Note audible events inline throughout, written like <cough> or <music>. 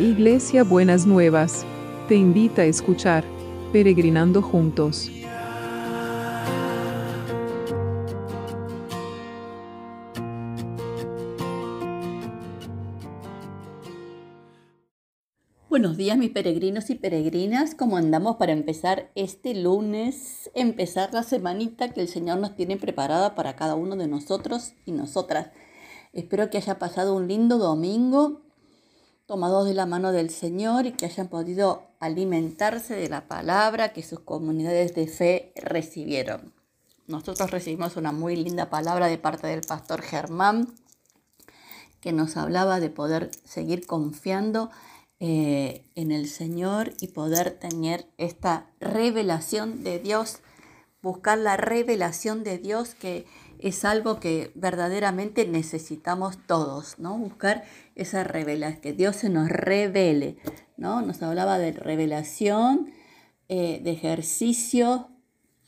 Iglesia Buenas Nuevas, te invita a escuchar Peregrinando Juntos. Buenos días mis peregrinos y peregrinas, ¿cómo andamos para empezar este lunes, empezar la semanita que el Señor nos tiene preparada para cada uno de nosotros y nosotras? Espero que haya pasado un lindo domingo, tomados de la mano del Señor y que hayan podido alimentarse de la palabra que sus comunidades de fe recibieron. Nosotros recibimos una muy linda palabra de parte del pastor Germán que nos hablaba de poder seguir confiando eh, en el Señor y poder tener esta revelación de Dios, buscar la revelación de Dios que es algo que verdaderamente necesitamos todos, ¿no? Buscar esa revelación, que Dios se nos revele, ¿no? Nos hablaba de revelación, eh, de ejercicio,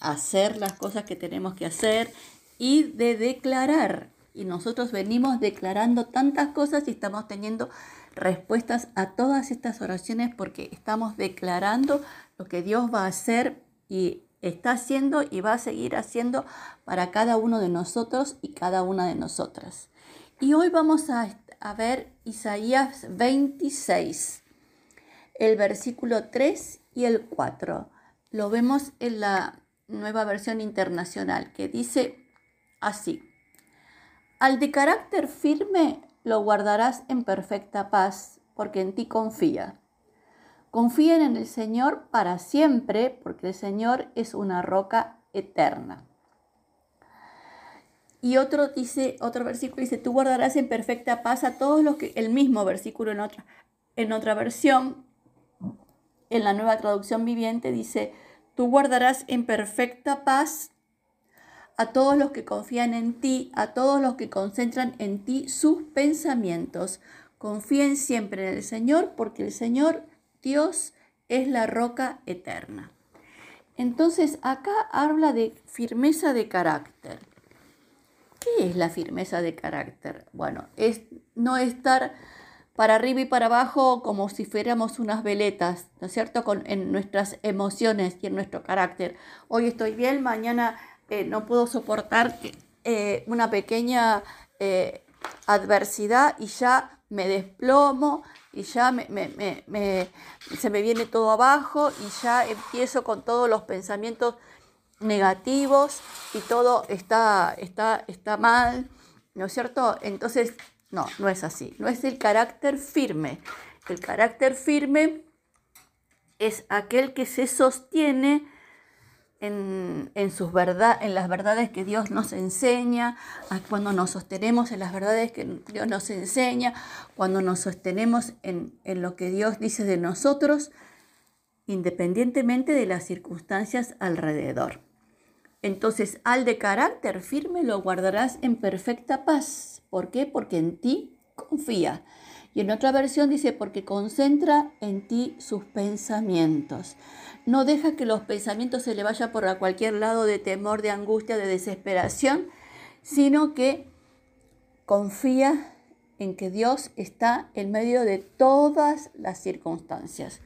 hacer las cosas que tenemos que hacer y de declarar. Y nosotros venimos declarando tantas cosas y estamos teniendo respuestas a todas estas oraciones porque estamos declarando lo que Dios va a hacer y está haciendo y va a seguir haciendo para cada uno de nosotros y cada una de nosotras. Y hoy vamos a, ver Isaías 26, el versículo 3 y el 4. Lo vemos en la nueva versión internacional que dice así. Al de carácter firme lo guardarás en perfecta paz, porque en ti confía. Confíen en el Señor para siempre, porque el Señor es una roca eterna. Y otro dice, otro versículo dice, tú guardarás en perfecta paz a todos los que, el mismo versículo en otra, en otra versión, en la nueva traducción viviente dice, tú guardarás en perfecta paz a todos los que confían en ti, a todos los que concentran en ti sus pensamientos. Confíen siempre en el Señor porque el Señor, Dios, es la roca eterna. Entonces acá habla de firmeza de carácter. ¿Qué es la firmeza de carácter? Bueno, es no estar para arriba y para abajo como si fuéramos unas veletas, ¿no es cierto? Con, en nuestras emociones y en nuestro carácter. Hoy estoy bien, mañana eh, no puedo soportar eh, una pequeña eh, adversidad y ya me desplomo y ya se me viene todo abajo y ya empiezo con todos los pensamientos negativos y todo está, está, está mal, ¿no es cierto? Entonces, no, no es así, no es el carácter firme. El carácter firme es aquel que se sostiene en, sus verdad, en las verdades que Dios nos enseña, cuando nos sostenemos en las verdades que Dios nos enseña, cuando nos sostenemos en, en lo que Dios dice de nosotros, independientemente de las circunstancias alrededor. Entonces, al de carácter firme lo guardarás en perfecta paz. ¿Por qué? Porque en ti confía. Y en otra versión dice, porque concentra en ti sus pensamientos. No deja que los pensamientos se le vayan por cualquier lado de temor, de angustia, de desesperación, sino que confía en que Dios está en medio de todas las circunstancias.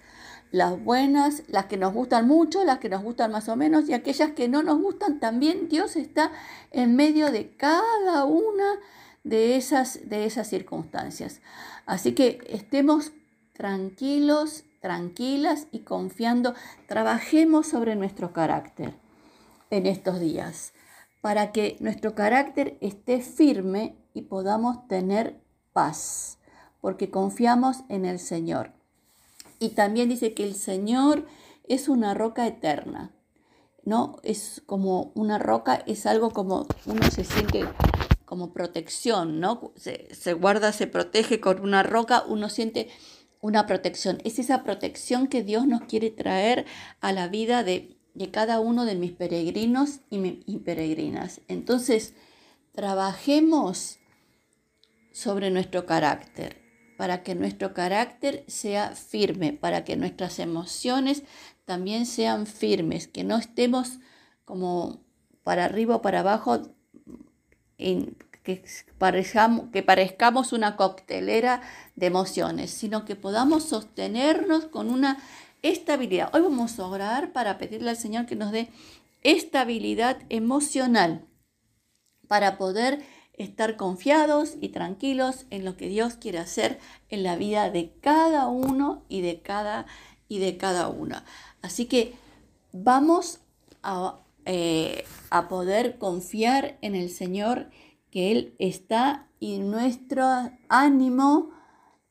Las buenas, las que nos gustan mucho, las que nos gustan más o menos y aquellas que no nos gustan también, Dios está en medio de cada una de esas, de esas circunstancias. Así que estemos tranquilos, tranquilas y confiando, trabajemos sobre nuestro carácter en estos días para que nuestro carácter esté firme y podamos tener paz, porque confiamos en el Señor. Y también dice que el Señor es una roca eterna. ¿no? Es como una roca, es algo como uno se siente como protección, ¿no? Se, guarda, se protege con una roca, uno siente una protección. Es esa protección que Dios nos quiere traer a la vida de, cada uno de mis peregrinos y, y peregrinas. Entonces, trabajemos sobre nuestro carácter, para que nuestro carácter sea firme, para que nuestras emociones también sean firmes, que no estemos como para arriba o para abajo que parezcamos, que parezcamos una coctelera de emociones, sino que podamos sostenernos con una estabilidad. Hoy vamos a orar para pedirle al Señor que nos dé estabilidad emocional para poder estar confiados y tranquilos en lo que Dios quiere hacer en la vida de cada uno y de cada y de cada una. Así que vamos a, eh, a poder confiar en el Señor que Él está y nuestro ánimo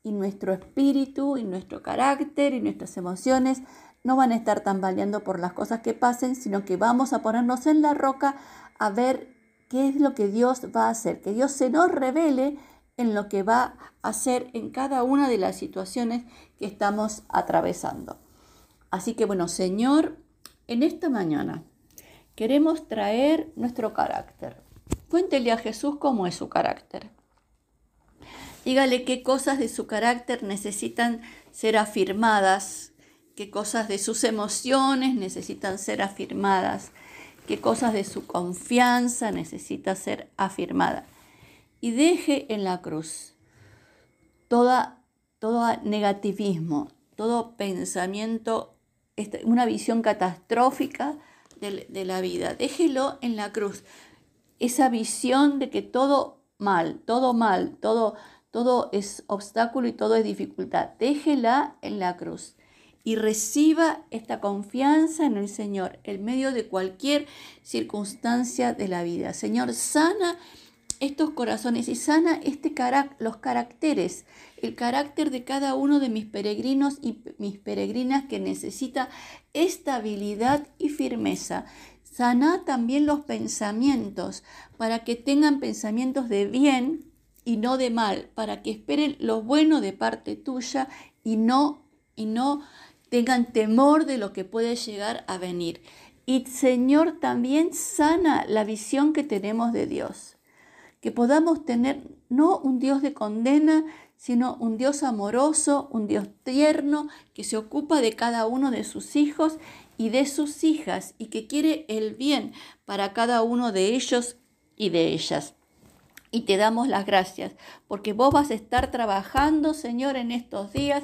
y nuestro espíritu y nuestro carácter y nuestras emociones no van a estar tambaleando por las cosas que pasen, sino que vamos a ponernos en la roca a ver qué es lo que Dios va a hacer, que Dios se nos revele en lo que va a hacer en cada una de las situaciones que estamos atravesando. Así que bueno, Señor, en esta mañana queremos traer nuestro carácter. Cuéntele a Jesús cómo es su carácter. Dígale qué cosas de su carácter necesitan ser afirmadas, qué cosas de sus emociones necesitan ser afirmadas, qué cosas de su confianza necesita ser afirmada. Y deje en la cruz toda, todo negativismo, todo pensamiento, este, una visión catastrófica de, la vida. Déjelo en la cruz. Esa visión de que todo mal, todo mal, todo todo es obstáculo y todo es dificultad. Déjela en la cruz y reciba esta confianza en el Señor en medio de cualquier circunstancia de la vida. Señor, sana estos corazones y sana este los caracteres, el carácter de cada uno de mis peregrinos y mis peregrinas que necesita estabilidad y firmeza. Sana también los pensamientos para que tengan pensamientos de bien y no de mal, para que esperen lo bueno de parte tuya y no, y no tengan temor de lo que puede llegar a venir. Y Señor también sana la visión que tenemos de Dios, que podamos tener no un Dios de condena, sino un Dios amoroso, un Dios tierno, que se ocupa de cada uno de sus hijos y de sus hijas y que quiere el bien para cada uno de ellos y de ellas. Y te damos las gracias, porque vos vas a estar trabajando, Señor, en estos días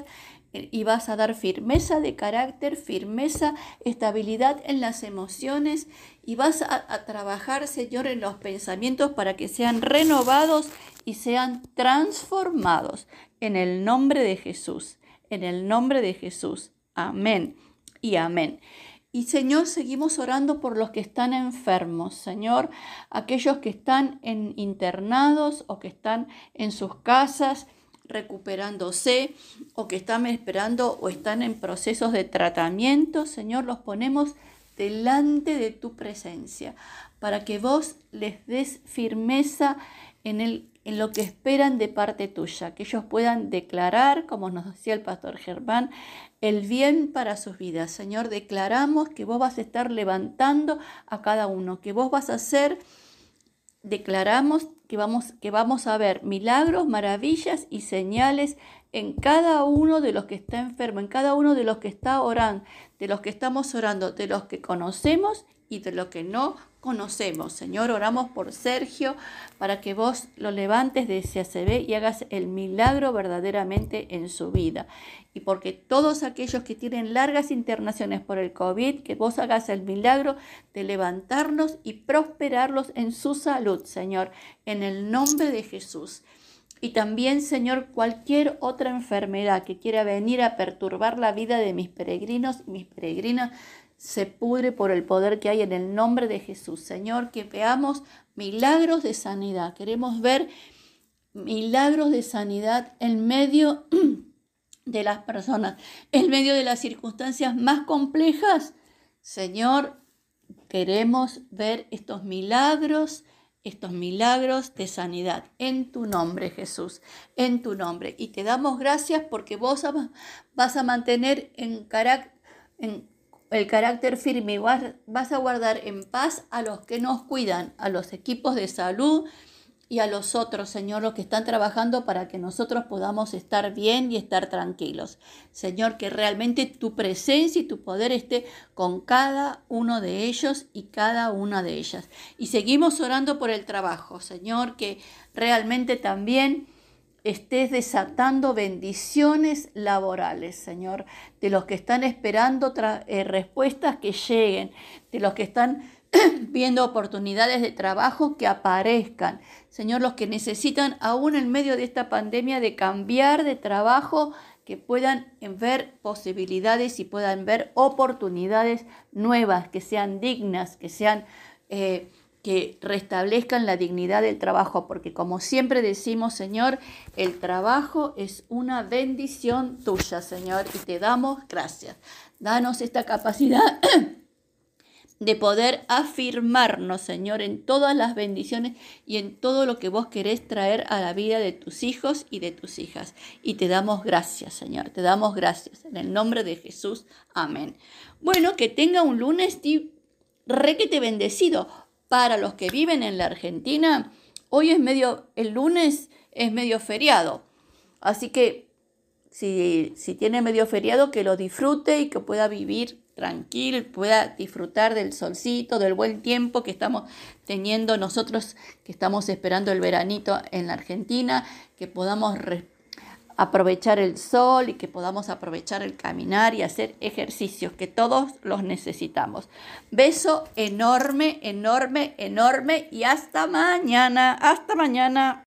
y vas a dar firmeza de carácter, firmeza, estabilidad en las emociones y vas a, trabajar, Señor, en los pensamientos para que sean renovados y sean transformados en el nombre de Jesús, en el nombre de Jesús. Amén y amén. Y Señor, seguimos orando por los que están enfermos, Señor, aquellos que están en internados o que están en sus casas recuperándose o que están esperando o están en procesos de tratamiento, Señor, los ponemos delante de tu presencia para que vos les des firmeza en el en lo que esperan de parte tuya, que ellos puedan declarar, como nos decía el pastor Germán, el bien para sus vidas. Señor, declaramos que vos vas a estar levantando a cada uno, que vos vas a hacer, declaramos que vamos, que vamos a ver milagros, maravillas y señales en cada uno de los que está enfermo, en cada uno de los que está orando, de los que estamos orando, de los que conocemos y de los que no conocemos. Señor, oramos por Sergio para que vos lo levantes de ese ACB y hagas el milagro verdaderamente en su vida. Y porque todos aquellos que tienen largas internaciones por el COVID, que vos hagas el milagro de levantarnos y prosperarlos en su salud, Señor, en el nombre de Jesús. Y también, Señor, cualquier otra enfermedad que quiera venir a perturbar la vida de mis peregrinos y mis peregrinas, se pudre por el poder que hay en el nombre de Jesús. Señor, que veamos milagros de sanidad. Queremos ver milagros de sanidad en medio de las personas, en medio de las circunstancias más complejas. Señor, queremos ver estos milagros, estos milagros de sanidad en tu nombre, Jesús, en tu nombre. Y te damos gracias porque vos vas a mantener en el carácter firme y vas a guardar en paz a los que nos cuidan, a los equipos de salud y a los otros, Señor, los que están trabajando para que nosotros podamos estar bien y estar tranquilos. Señor, que realmente tu presencia y tu poder esté con cada uno de ellos y cada una de ellas. Y seguimos orando por el trabajo, Señor, que realmente también estés desatando bendiciones laborales, Señor, de los que están esperando eh, respuestas que lleguen, de los que están <clears throat> viendo oportunidades de trabajo que aparezcan. Señor, los que necesitan aún en medio de esta pandemia de cambiar de trabajo, que puedan ver posibilidades y puedan ver oportunidades nuevas, que sean dignas, que sean... Eh, que restablezcan la dignidad del trabajo, porque como siempre decimos, Señor, el trabajo es una bendición tuya, Señor, y te damos gracias. Danos esta capacidad <clears throat> de poder afirmarnos, Señor, en todas las bendiciones y en todo lo que vos querés traer a la vida de tus hijos y de tus hijas. Y te damos gracias, Señor, te damos gracias. En el nombre de Jesús, amén. Bueno, que tenga un lunes requete bendecido. Para los que viven en la Argentina, hoy es medio, el lunes es medio feriado. Así que si, si tiene medio feriado, que lo disfrute y que pueda vivir tranquilo, pueda disfrutar del solcito, del buen tiempo que estamos teniendo nosotros, que estamos esperando el veranito en la Argentina, que podamos aprovechar el sol y que podamos aprovechar el caminar y hacer ejercicios que todos los necesitamos. Beso enorme, enorme, enorme y hasta mañana, hasta mañana.